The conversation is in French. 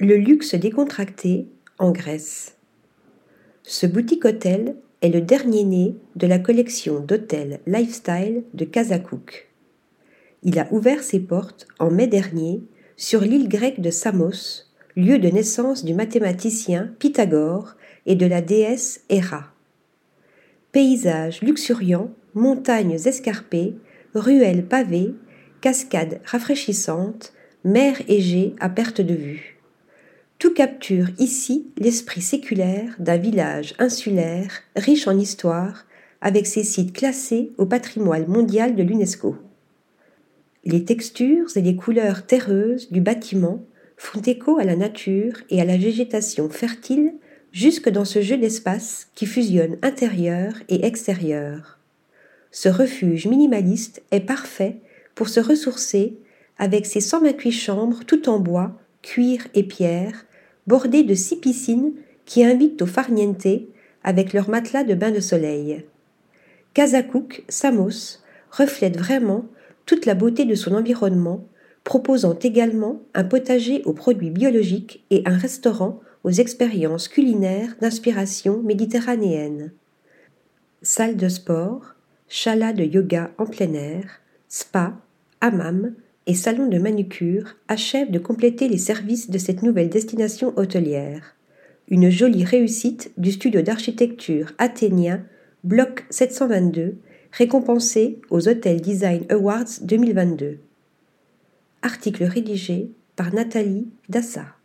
Le luxe décontracté en Grèce. Ce boutique-hôtel est le dernier né de la collection d'hôtels lifestyle de Kazakouk. Il a ouvert ses portes en mai dernier sur l'île grecque de Samos, lieu de naissance du mathématicien Pythagore et de la déesse Héra. Paysages luxuriants, montagnes escarpées, ruelles pavées, cascades rafraîchissantes, mer Égée à perte de vue. Tout capture ici l'esprit séculaire d'un village insulaire riche en histoire, avec ses sites classés au patrimoine mondial de l'UNESCO. Les textures et les couleurs terreuses du bâtiment font écho à la nature et à la végétation fertile jusque dans ce jeu d'espace qui fusionne intérieur et extérieur. Ce refuge minimaliste est parfait pour se ressourcer avec ses 128 chambres tout en bois, cuir et pierre, bordées de six piscines qui invitent au farniente avec leurs matelas de bain de soleil. Kazakouk, Samos, reflète vraiment toute la beauté de son environnement, proposant également un potager aux produits biologiques et un restaurant aux expériences culinaires d'inspiration méditerranéenne. Salle de sport, chalat de yoga en plein air, spa, hammam, et salon de manucure achèvent de compléter les services de cette nouvelle destination hôtelière. Une jolie réussite du studio d'architecture athénien Bloc 722, récompensé aux Hotel Design Awards 2022. Article rédigé par Nathalie Dassa.